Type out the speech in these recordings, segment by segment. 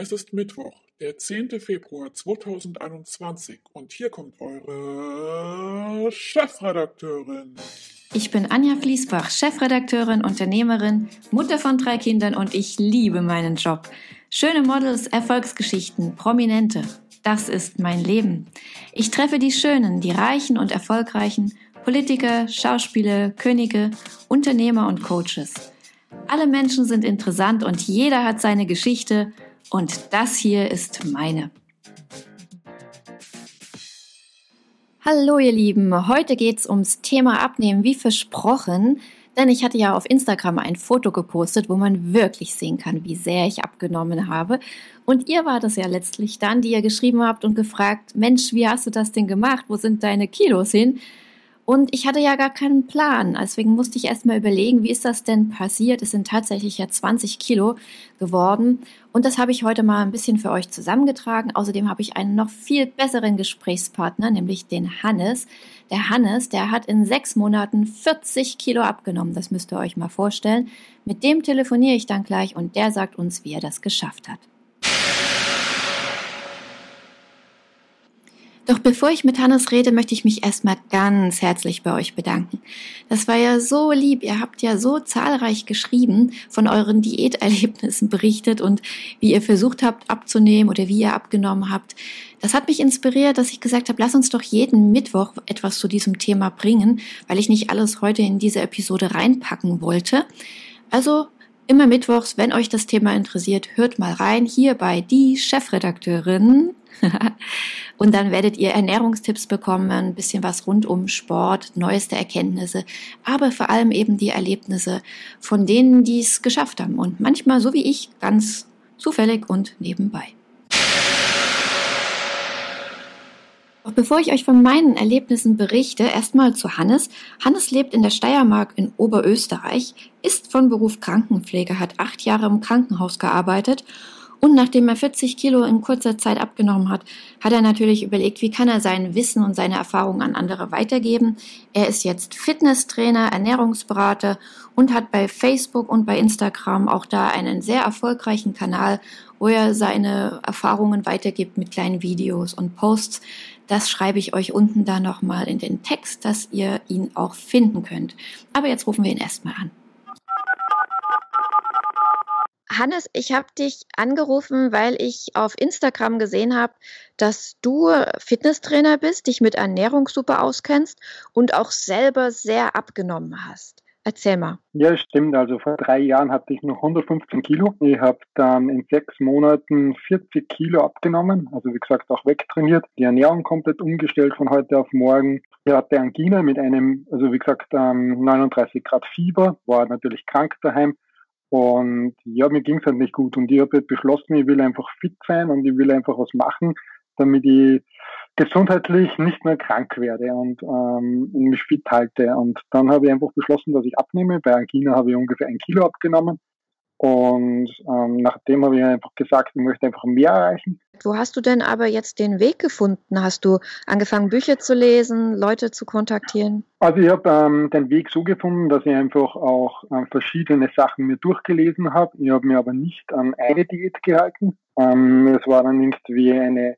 Es ist Mittwoch, der 10. Februar 2021 und hier kommt eure Chefredakteurin. Ich bin Anja Fließbach, Chefredakteurin, Unternehmerin, Mutter von drei Kindern und ich liebe meinen Job. Schöne Models, Erfolgsgeschichten, Prominente. Das ist mein Leben. Ich treffe die Schönen, die Reichen und Erfolgreichen, Politiker, Schauspieler, Könige, Unternehmer und Coaches. Alle Menschen sind interessant und jeder hat seine Geschichte und das hier ist meine. Hallo ihr Lieben, heute geht's ums Thema Abnehmen, wie versprochen. Denn ich hatte ja auf Instagram ein Foto gepostet, wo man wirklich sehen kann, wie sehr ich abgenommen habe. Und ihr wart es ja letztlich dann, die ihr geschrieben habt und gefragt, Mensch, wie hast du das denn gemacht? Wo sind deine Kilos hin? Und ich hatte ja gar keinen Plan. Deswegen musste ich erst mal überlegen, wie ist das denn passiert? Es sind tatsächlich ja 20 Kilo geworden. Und das habe ich heute mal ein bisschen für euch zusammengetragen. Außerdem habe ich einen noch viel besseren Gesprächspartner, nämlich den Hannes. Der Hannes, der hat in sechs Monaten 40 Kilo abgenommen. Das müsst ihr euch mal vorstellen. Mit dem telefoniere ich dann gleich und der sagt uns, wie er das geschafft hat. Doch bevor ich mit Hannes rede, möchte ich mich erstmal ganz herzlich bei euch bedanken. Das war ja so lieb. Ihr habt ja so zahlreich geschrieben, von euren Diäterlebnissen berichtet und wie ihr versucht habt abzunehmen oder wie ihr abgenommen habt. Das hat mich inspiriert, dass ich gesagt habe, lass uns doch jeden Mittwoch etwas zu diesem Thema bringen, weil ich nicht alles heute in diese Episode reinpacken wollte. Also immer mittwochs, wenn euch das Thema interessiert, hört mal rein hier bei die Chefredakteurin und dann werdet ihr Ernährungstipps bekommen, ein bisschen was rund um Sport, neueste Erkenntnisse, aber vor allem eben die Erlebnisse von denen, die es geschafft haben und manchmal, so wie ich, ganz zufällig und nebenbei. Doch bevor ich euch von meinen Erlebnissen berichte, erstmal zu Hannes. Hannes lebt in der Steiermark in Oberösterreich, ist von Beruf Krankenpfleger, hat acht Jahre im Krankenhaus gearbeitet und nachdem er 40 Kilo in kurzer Zeit abgenommen hat, hat er natürlich überlegt, wie kann er sein Wissen und seine Erfahrungen an andere weitergeben. Er ist jetzt Fitnesstrainer, Ernährungsberater und hat bei Facebook und bei Instagram auch da einen sehr erfolgreichen Kanal, wo er seine Erfahrungen weitergibt mit kleinen Videos und Posts. Das schreibe ich euch unten da nochmal in den Text, dass ihr ihn auch finden könnt. Aber jetzt rufen wir ihn erstmal an. Hannes, ich habe dich angerufen, weil ich auf Instagram gesehen habe, dass du Fitnesstrainer bist, dich mit Ernährung super auskennst und auch selber sehr abgenommen hast. Erzähl mal. Ja, stimmt. Also vor drei Jahren hatte ich noch 115 Kilo. Ich habe dann in sechs Monaten 40 Kilo abgenommen. Also wie gesagt auch wegtrainiert. Die Ernährung komplett umgestellt von heute auf morgen. Ich hatte Angina mit einem, also wie gesagt, 39 ähm, Grad Fieber, war natürlich krank daheim und ja, mir ging es halt nicht gut. Und ich habe beschlossen, ich will einfach fit sein und ich will einfach was machen, damit ich gesundheitlich nicht mehr krank werde und ähm, mich fit halte. Und dann habe ich einfach beschlossen, dass ich abnehme. Bei Angina habe ich ungefähr ein Kilo abgenommen. Und ähm, nachdem habe ich einfach gesagt, ich möchte einfach mehr erreichen. Wo hast du denn aber jetzt den Weg gefunden? Hast du angefangen, Bücher zu lesen, Leute zu kontaktieren? Also ich habe ähm, den Weg so gefunden, dass ich einfach auch ähm, verschiedene Sachen mir durchgelesen habe. Ich habe mir aber nicht an eine Diät gehalten. Ähm, es war dann irgendwie eine,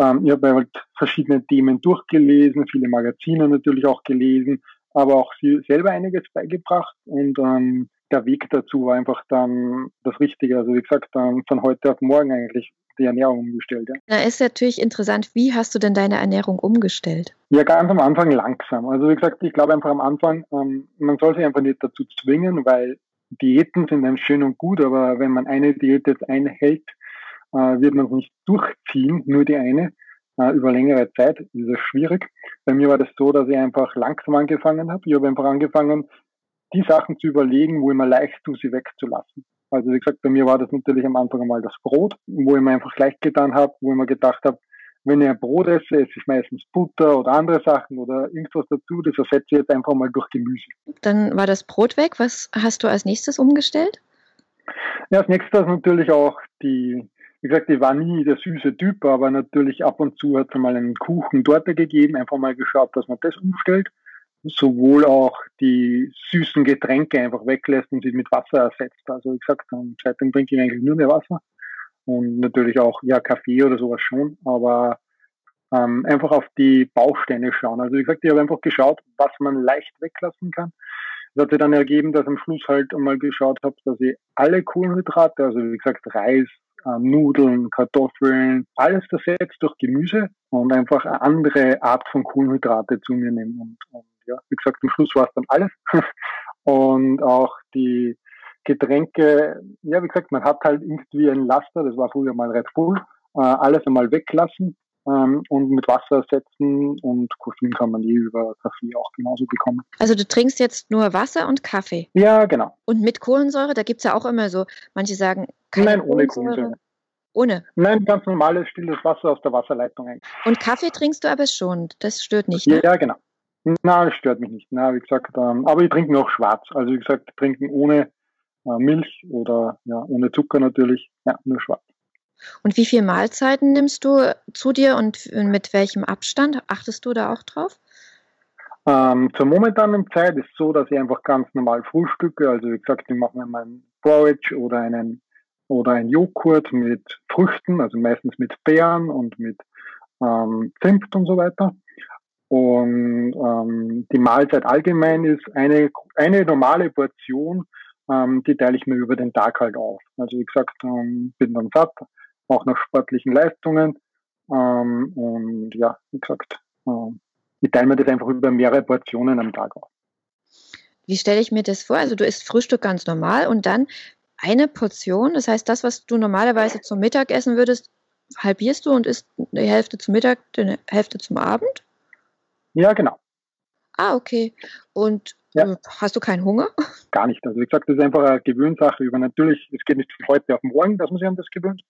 ähm, ich habe halt verschiedene Themen durchgelesen, viele Magazine natürlich auch gelesen, aber auch selber einiges beigebracht und ähm, der Weg dazu war einfach dann das Richtige. Also wie gesagt, dann von heute auf morgen eigentlich die Ernährung umgestellt. Ja. Da ist natürlich interessant, wie hast du denn deine Ernährung umgestellt? Ja, ganz am Anfang langsam. Also wie gesagt, ich glaube einfach am Anfang, ähm, man soll sich einfach nicht dazu zwingen, weil Diäten sind dann schön und gut, aber wenn man eine Diät jetzt einhält, äh, wird man es nicht durchziehen, nur die eine äh, über längere Zeit. Das ist schwierig. Bei mir war das so, dass ich einfach langsam angefangen habe. Ich habe einfach angefangen, die Sachen zu überlegen, wo ich mir leicht tue, sie wegzulassen. Also wie gesagt, bei mir war das natürlich am Anfang einmal das Brot, wo ich mir einfach leicht getan habe, wo ich mir gedacht habe, wenn ich ein Brot esse, esse ich meistens Butter oder andere Sachen oder irgendwas dazu, das ersetze ich jetzt einfach mal durch Gemüse. Dann war das Brot weg. Was hast du als nächstes umgestellt? Ja, als nächstes natürlich auch die, wie gesagt, ich war nie der süße Typ, aber natürlich ab und zu hat es mal einen Kuchen dort gegeben, einfach mal geschaut, dass man das umstellt sowohl auch die süßen Getränke einfach weglässt und sie mit Wasser ersetzt. Also wie gesagt, seitdem trinke ich eigentlich nur mehr Wasser. und natürlich auch ja Kaffee oder sowas schon, aber ähm, einfach auf die Bausteine schauen. Also wie gesagt, ich habe einfach geschaut, was man leicht weglassen kann. Das hat sich dann ergeben, dass am Schluss halt einmal geschaut habe, dass ich alle Kohlenhydrate, also wie gesagt Reis, äh, Nudeln, Kartoffeln, alles ersetzt durch Gemüse und einfach eine andere Art von Kohlenhydrate zu mir nehme. Und, und ja, wie gesagt, am Schluss war es dann alles. und auch die Getränke, ja, wie gesagt, man hat halt irgendwie ein Laster, das war früher mal Red Bull, äh, alles einmal weglassen ähm, und mit Wasser ersetzen und Koffein kann man je über Kaffee auch genauso bekommen. Also du trinkst jetzt nur Wasser und Kaffee? Ja, genau. Und mit Kohlensäure, da gibt es ja auch immer so, manche sagen, keine Nein, ohne Kohlensäure. Ohne? Nein, ganz normales, stilles Wasser aus der Wasserleitung. Und Kaffee trinkst du aber schon, das stört nicht, ne? Ja, genau. Na, das stört mich nicht. Na, wie gesagt, ähm, aber ich trinke noch schwarz. Also wie gesagt, trinken ohne äh, Milch oder ja, ohne Zucker natürlich. Ja, nur schwarz. Und wie viele Mahlzeiten nimmst du zu dir und mit welchem Abstand? Achtest du da auch drauf? Ähm, zur momentanen Zeit ist es so, dass ich einfach ganz normal frühstücke. Also wie gesagt, ich mache mir meinen Porridge oder einen oder ein Joghurt mit Früchten, also meistens mit Beeren und mit ähm, Zimt und so weiter. Und ähm, die Mahlzeit allgemein ist eine, eine normale Portion, ähm, die teile ich mir über den Tag halt auf. Also wie gesagt, ähm, bin dann satt, auch nach sportlichen Leistungen. Ähm, und ja, wie gesagt, ähm, ich teile mir das einfach über mehrere Portionen am Tag auf. Wie stelle ich mir das vor? Also du isst Frühstück ganz normal und dann eine Portion, das heißt das, was du normalerweise zum Mittag essen würdest, halbierst du und isst die Hälfte zum Mittag, die Hälfte zum Abend? Ja, genau. Ah, okay. Und ja. Äh, hast du keinen Hunger? Gar nicht. Also wie gesagt, das ist einfach eine Gewöhnsache. Über natürlich, es geht nicht von heute auf morgen, dass man sich an das gewöhnt.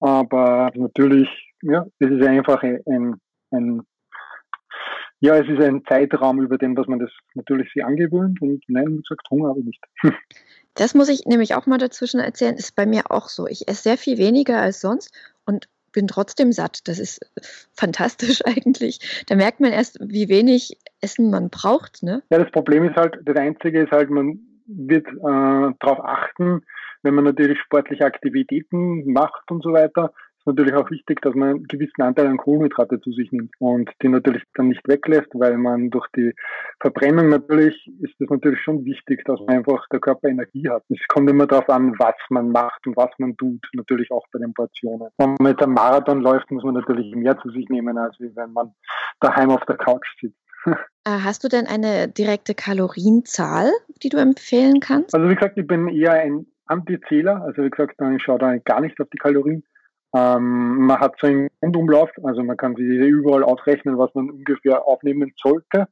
Aber natürlich, ja, es ist einfach ein, ein ja, es ist ein Zeitraum, über den, was man das natürlich sich angewöhnt und nein, wie gesagt, Hunger habe ich nicht. Das muss ich nämlich auch mal dazwischen erzählen, ist bei mir auch so. Ich esse sehr viel weniger als sonst und bin trotzdem satt. Das ist fantastisch eigentlich. Da merkt man erst, wie wenig Essen man braucht. Ne? Ja, das Problem ist halt, das Einzige ist halt, man wird äh, darauf achten, wenn man natürlich sportliche Aktivitäten macht und so weiter, ist natürlich auch wichtig, dass man einen gewissen Anteil an Kohlenhydrate zu sich nimmt und die natürlich dann nicht weglässt, weil man durch die Verbrennung natürlich ist es natürlich schon wichtig, dass man einfach der Körper Energie hat. Es kommt immer darauf an, was man macht und was man tut, natürlich auch bei den Portionen. Wenn man jetzt einen Marathon läuft, muss man natürlich mehr zu sich nehmen, als wenn man daheim auf der Couch sitzt. Äh, hast du denn eine direkte Kalorienzahl, die du empfehlen kannst? Also wie gesagt, ich bin eher ein Antizähler. Also wie gesagt, ich schaue da gar nicht auf die Kalorien. Ähm, man hat so einen Rundumlauf, also man kann sich überall ausrechnen, was man ungefähr aufnehmen sollte.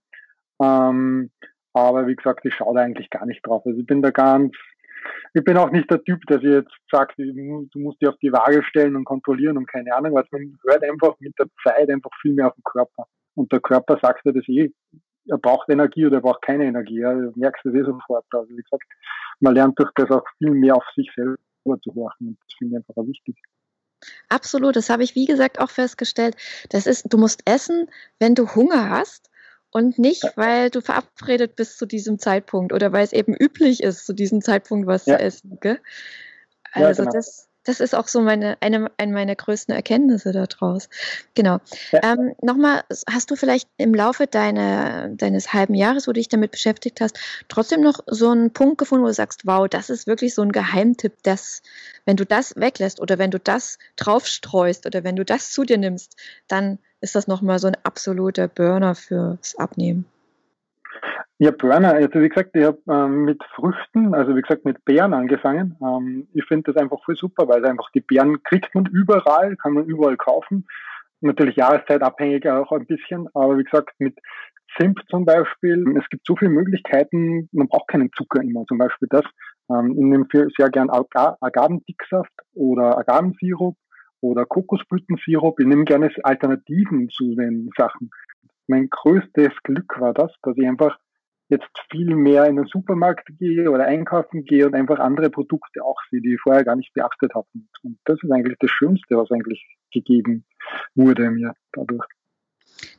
Ähm, aber wie gesagt, ich schaue da eigentlich gar nicht drauf. Also ich bin da ganz, ich bin auch nicht der Typ, der jetzt sagt, du musst dich auf die Waage stellen und kontrollieren und keine Ahnung was. Man hört einfach mit der Zeit einfach viel mehr auf den Körper. Und der Körper sagt dir das eh. Er braucht Energie oder er braucht keine Energie. Ja. Du merkst das eh sofort. Also wie gesagt, man lernt durch das auch viel mehr auf sich selber zu horchen. Und das finde ich einfach auch wichtig. Absolut, das habe ich wie gesagt auch festgestellt. Das ist, du musst essen, wenn du Hunger hast und nicht, weil du verabredet bist zu diesem Zeitpunkt oder weil es eben üblich ist, zu diesem Zeitpunkt was ja. zu essen. Gell? Also ja, genau. das, das ist auch so meine, eine, eine meiner größten Erkenntnisse daraus. Genau. Ja. Ähm, Nochmal, hast du vielleicht im Laufe deiner, deines halben Jahres, wo du dich damit beschäftigt hast, trotzdem noch so einen Punkt gefunden, wo du sagst, wow, das ist wirklich so ein Geheimtipp, dass, wenn du das weglässt oder wenn du das draufstreust oder wenn du das zu dir nimmst, dann ist das nochmal so ein absoluter Burner fürs Abnehmen. Ja, Burner, also wie gesagt, ich habe ähm, mit Früchten, also wie gesagt mit Beeren angefangen. Ähm, ich finde das einfach voll super, weil einfach die Beeren kriegt man überall, kann man überall kaufen. Natürlich jahreszeitabhängig auch ein bisschen, aber wie gesagt mit Zimt zum Beispiel, es gibt so viele Möglichkeiten, man braucht keinen Zucker immer, zum Beispiel das. Ähm, ich nehme sehr gern Agavendicksaft oder Agavensirup oder Kokosblütensirup. Ich nehme gerne Alternativen zu den Sachen. Mein größtes Glück war das, dass ich einfach jetzt viel mehr in den Supermarkt gehe oder einkaufen gehe und einfach andere Produkte auch sehe, die ich vorher gar nicht beachtet habe. Und das ist eigentlich das Schönste, was eigentlich gegeben wurde mir dadurch.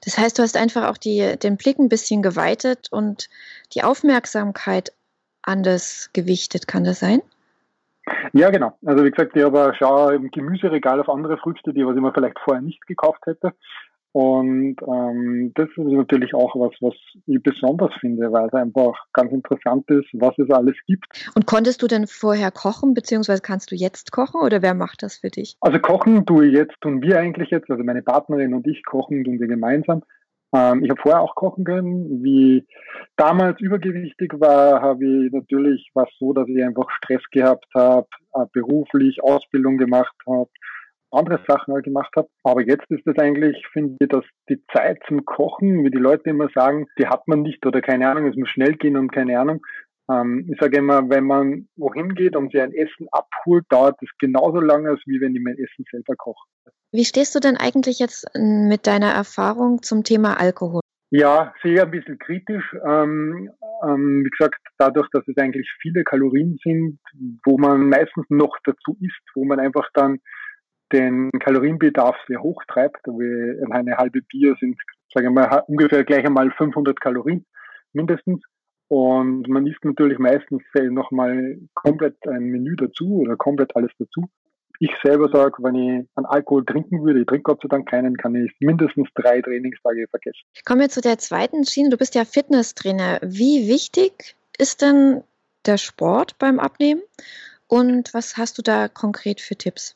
Das heißt, du hast einfach auch die, den Blick ein bisschen geweitet und die Aufmerksamkeit anders gewichtet, kann das sein? Ja, genau. Also wie gesagt, ich habe schau im Gemüseregal auf andere Früchte, die was ich mir vielleicht vorher nicht gekauft hätte. Und ähm, das ist natürlich auch was, was ich besonders finde, weil es einfach ganz interessant ist, was es alles gibt. Und konntest du denn vorher kochen, beziehungsweise kannst du jetzt kochen oder wer macht das für dich? Also kochen tue ich jetzt, tun wir eigentlich jetzt, also meine Partnerin und ich kochen tun wir gemeinsam. Ähm, ich habe vorher auch kochen können. Wie damals übergewichtig war, habe ich natürlich was so, dass ich einfach Stress gehabt habe, äh, beruflich Ausbildung gemacht habe andere Sachen halt gemacht habe. Aber jetzt ist es eigentlich, finde ich, dass die Zeit zum Kochen, wie die Leute immer sagen, die hat man nicht oder keine Ahnung, es muss schnell gehen und keine Ahnung. Ähm, ich sage immer, wenn man wohin geht und sich ein Essen abholt, dauert es genauso lange, als wie wenn ich mein Essen selber koche. Wie stehst du denn eigentlich jetzt mit deiner Erfahrung zum Thema Alkohol? Ja, sehr ein bisschen kritisch. Ähm, ähm, wie gesagt, dadurch, dass es eigentlich viele Kalorien sind, wo man meistens noch dazu isst, wo man einfach dann den Kalorienbedarf sehr hoch treibt. Eine halbe Bier sind, sagen wir mal, ungefähr gleich einmal 500 Kalorien mindestens. Und man isst natürlich meistens nochmal komplett ein Menü dazu oder komplett alles dazu. Ich selber sage, wenn ich an Alkohol trinken würde, ich trinke Gott sei Dank keinen, kann ich mindestens drei Trainingstage vergessen. Ich komme jetzt zu der zweiten Schiene. Du bist ja Fitnesstrainer. Wie wichtig ist denn der Sport beim Abnehmen? Und was hast du da konkret für Tipps?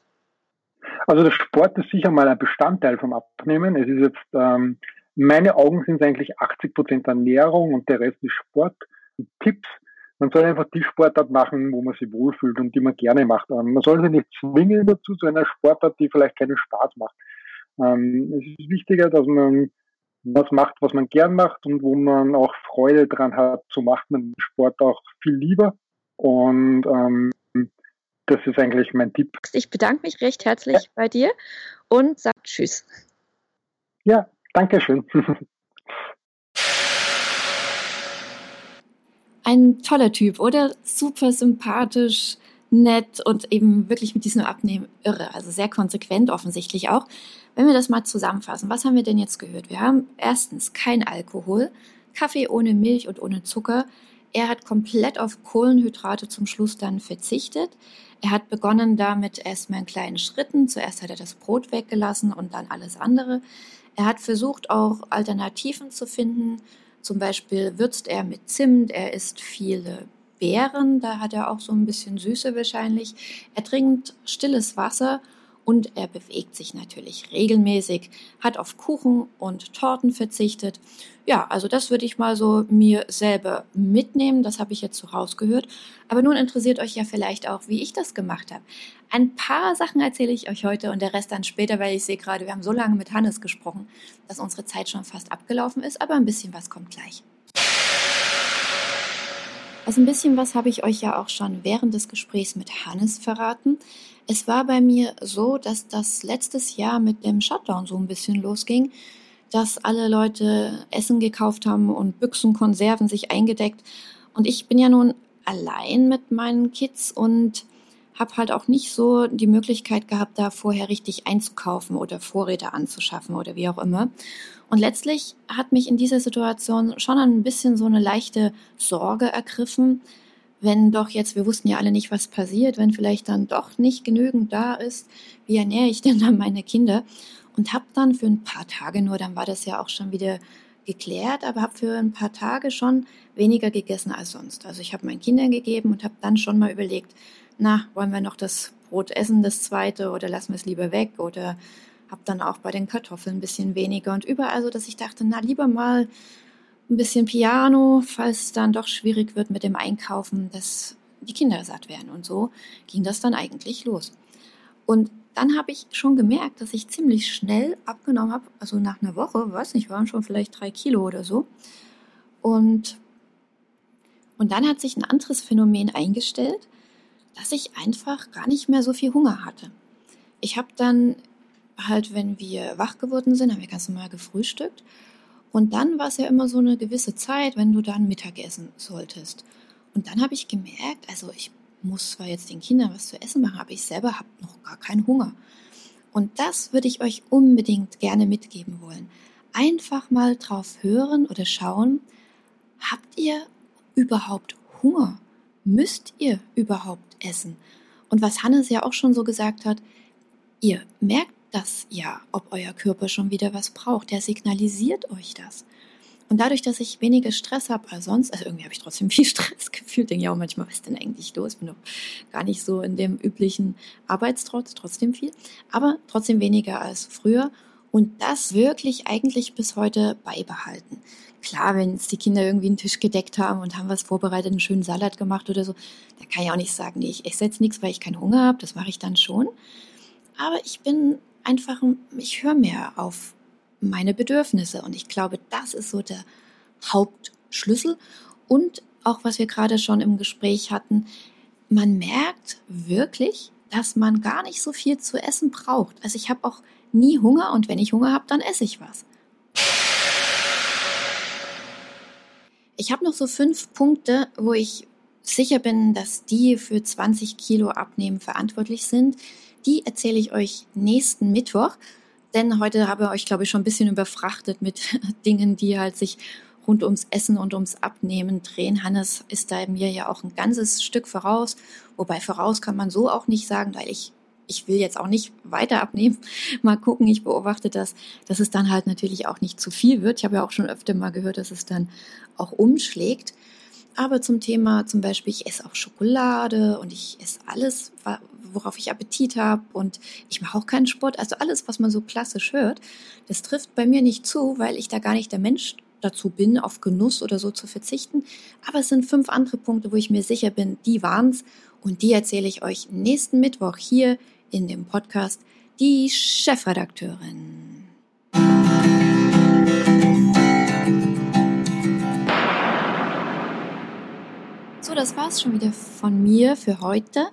Also der Sport ist sicher mal ein Bestandteil vom Abnehmen. Es ist jetzt, ähm, meine Augen sind eigentlich 80 Prozent Ernährung und der Rest ist Sport. Und Tipps, man soll einfach die Sportart machen, wo man sich wohlfühlt und die man gerne macht. Ähm, man soll sich nicht zwingen dazu zu einer Sportart, die vielleicht keinen Spaß macht. Ähm, es ist wichtiger, dass man was macht, was man gern macht und wo man auch Freude dran hat, so macht man Sport auch viel lieber. Und ähm, das ist eigentlich mein Tipp. Ich bedanke mich recht herzlich ja. bei dir und sage Tschüss. Ja, danke schön. Ein toller Typ, oder? Super sympathisch, nett und eben wirklich mit diesem Abnehmen irre. Also sehr konsequent offensichtlich auch. Wenn wir das mal zusammenfassen, was haben wir denn jetzt gehört? Wir haben erstens kein Alkohol, Kaffee ohne Milch und ohne Zucker. Er hat komplett auf Kohlenhydrate zum Schluss dann verzichtet. Er hat begonnen damit erstmal in kleinen Schritten. Zuerst hat er das Brot weggelassen und dann alles andere. Er hat versucht, auch Alternativen zu finden. Zum Beispiel würzt er mit Zimt, er isst viele Beeren, da hat er auch so ein bisschen Süße wahrscheinlich. Er trinkt stilles Wasser und er bewegt sich natürlich regelmäßig, hat auf Kuchen und Torten verzichtet. Ja, also das würde ich mal so mir selber mitnehmen, das habe ich jetzt so rausgehört. Aber nun interessiert euch ja vielleicht auch, wie ich das gemacht habe. Ein paar Sachen erzähle ich euch heute und der Rest dann später, weil ich sehe gerade, wir haben so lange mit Hannes gesprochen, dass unsere Zeit schon fast abgelaufen ist, aber ein bisschen was kommt gleich. Also ein bisschen was habe ich euch ja auch schon während des Gesprächs mit Hannes verraten. Es war bei mir so, dass das letztes Jahr mit dem Shutdown so ein bisschen losging, dass alle Leute Essen gekauft haben und Büchsen, Konserven sich eingedeckt. Und ich bin ja nun allein mit meinen Kids und habe halt auch nicht so die Möglichkeit gehabt, da vorher richtig einzukaufen oder Vorräte anzuschaffen oder wie auch immer. Und letztlich hat mich in dieser Situation schon ein bisschen so eine leichte Sorge ergriffen, wenn doch jetzt, wir wussten ja alle nicht, was passiert, wenn vielleicht dann doch nicht genügend da ist, wie ernähre ich denn dann meine Kinder? Und habe dann für ein paar Tage nur, dann war das ja auch schon wieder geklärt, aber habe für ein paar Tage schon weniger gegessen als sonst. Also ich habe meinen Kindern gegeben und habe dann schon mal überlegt, na, wollen wir noch das Brot essen, das zweite, oder lassen wir es lieber weg? Oder habe dann auch bei den Kartoffeln ein bisschen weniger und überall so, dass ich dachte, na, lieber mal ein bisschen Piano, falls es dann doch schwierig wird mit dem Einkaufen, dass die Kinder satt werden. Und so ging das dann eigentlich los. Und dann habe ich schon gemerkt, dass ich ziemlich schnell abgenommen habe, also nach einer Woche, weiß nicht, waren schon vielleicht drei Kilo oder so. Und, und dann hat sich ein anderes Phänomen eingestellt, dass ich einfach gar nicht mehr so viel Hunger hatte. Ich habe dann halt, wenn wir wach geworden sind, haben wir ganz normal gefrühstückt und dann war es ja immer so eine gewisse Zeit, wenn du dann Mittagessen solltest. Und dann habe ich gemerkt, also ich muss zwar jetzt den Kindern was zu essen machen, aber ich selber habe noch gar keinen Hunger. Und das würde ich euch unbedingt gerne mitgeben wollen. Einfach mal drauf hören oder schauen, habt ihr überhaupt Hunger? Müsst ihr überhaupt essen? Und was Hannes ja auch schon so gesagt hat, ihr merkt das ja, ob euer Körper schon wieder was braucht. Der signalisiert euch das. Und dadurch, dass ich weniger Stress habe als sonst, also irgendwie habe ich trotzdem viel Stress gefühlt, denke ich auch manchmal, was ist denn eigentlich los? Bin doch gar nicht so in dem üblichen Arbeitstrotz, trotzdem viel, aber trotzdem weniger als früher und das wirklich eigentlich bis heute beibehalten. Klar, wenn jetzt die Kinder irgendwie einen Tisch gedeckt haben und haben was vorbereitet, einen schönen Salat gemacht oder so, da kann ich auch nicht sagen, nee, ich esse jetzt nichts, weil ich keinen Hunger habe, das mache ich dann schon. Aber ich bin einfach, ich höre mehr auf meine Bedürfnisse. Und ich glaube, das ist so der Hauptschlüssel. Und auch was wir gerade schon im Gespräch hatten, man merkt wirklich, dass man gar nicht so viel zu essen braucht. Also ich habe auch nie Hunger und wenn ich Hunger habe, dann esse ich was. Ich habe noch so fünf Punkte, wo ich sicher bin, dass die für 20 Kilo Abnehmen verantwortlich sind. Die erzähle ich euch nächsten Mittwoch. Denn heute habe ich euch, glaube ich, schon ein bisschen überfrachtet mit Dingen, die halt sich rund ums Essen und ums Abnehmen drehen. Hannes ist da mir ja auch ein ganzes Stück voraus. Wobei voraus kann man so auch nicht sagen, weil ich, ich will jetzt auch nicht weiter abnehmen. Mal gucken, ich beobachte das, dass es dann halt natürlich auch nicht zu viel wird. Ich habe ja auch schon öfter mal gehört, dass es dann auch umschlägt. Aber zum Thema zum Beispiel, ich esse auch Schokolade und ich esse alles, worauf ich Appetit habe und ich mache auch keinen Sport. Also alles, was man so klassisch hört, das trifft bei mir nicht zu, weil ich da gar nicht der Mensch dazu bin, auf Genuss oder so zu verzichten. Aber es sind fünf andere Punkte, wo ich mir sicher bin, die waren's und die erzähle ich euch nächsten Mittwoch hier in dem Podcast Die Chefredakteurin. So, das war's schon wieder von mir für heute.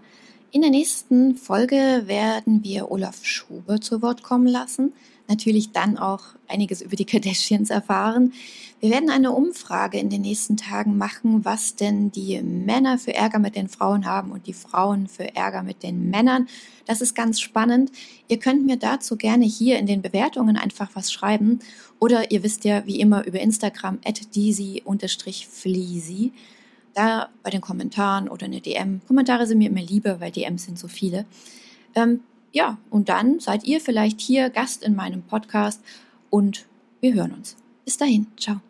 In der nächsten Folge werden wir Olaf Schubert zu Wort kommen lassen. Natürlich dann auch einiges über die Kardashians erfahren. Wir werden eine Umfrage in den nächsten Tagen machen, was denn die Männer für Ärger mit den Frauen haben und die Frauen für Ärger mit den Männern. Das ist ganz spannend. Ihr könnt mir dazu gerne hier in den Bewertungen einfach was schreiben. Oder ihr wisst ja wie immer über Instagram at da bei den Kommentaren oder eine DM. Kommentare sind mir immer lieber, weil DMs sind so viele. Ähm, ja, und dann seid ihr vielleicht hier Gast in meinem Podcast und wir hören uns. Bis dahin, ciao.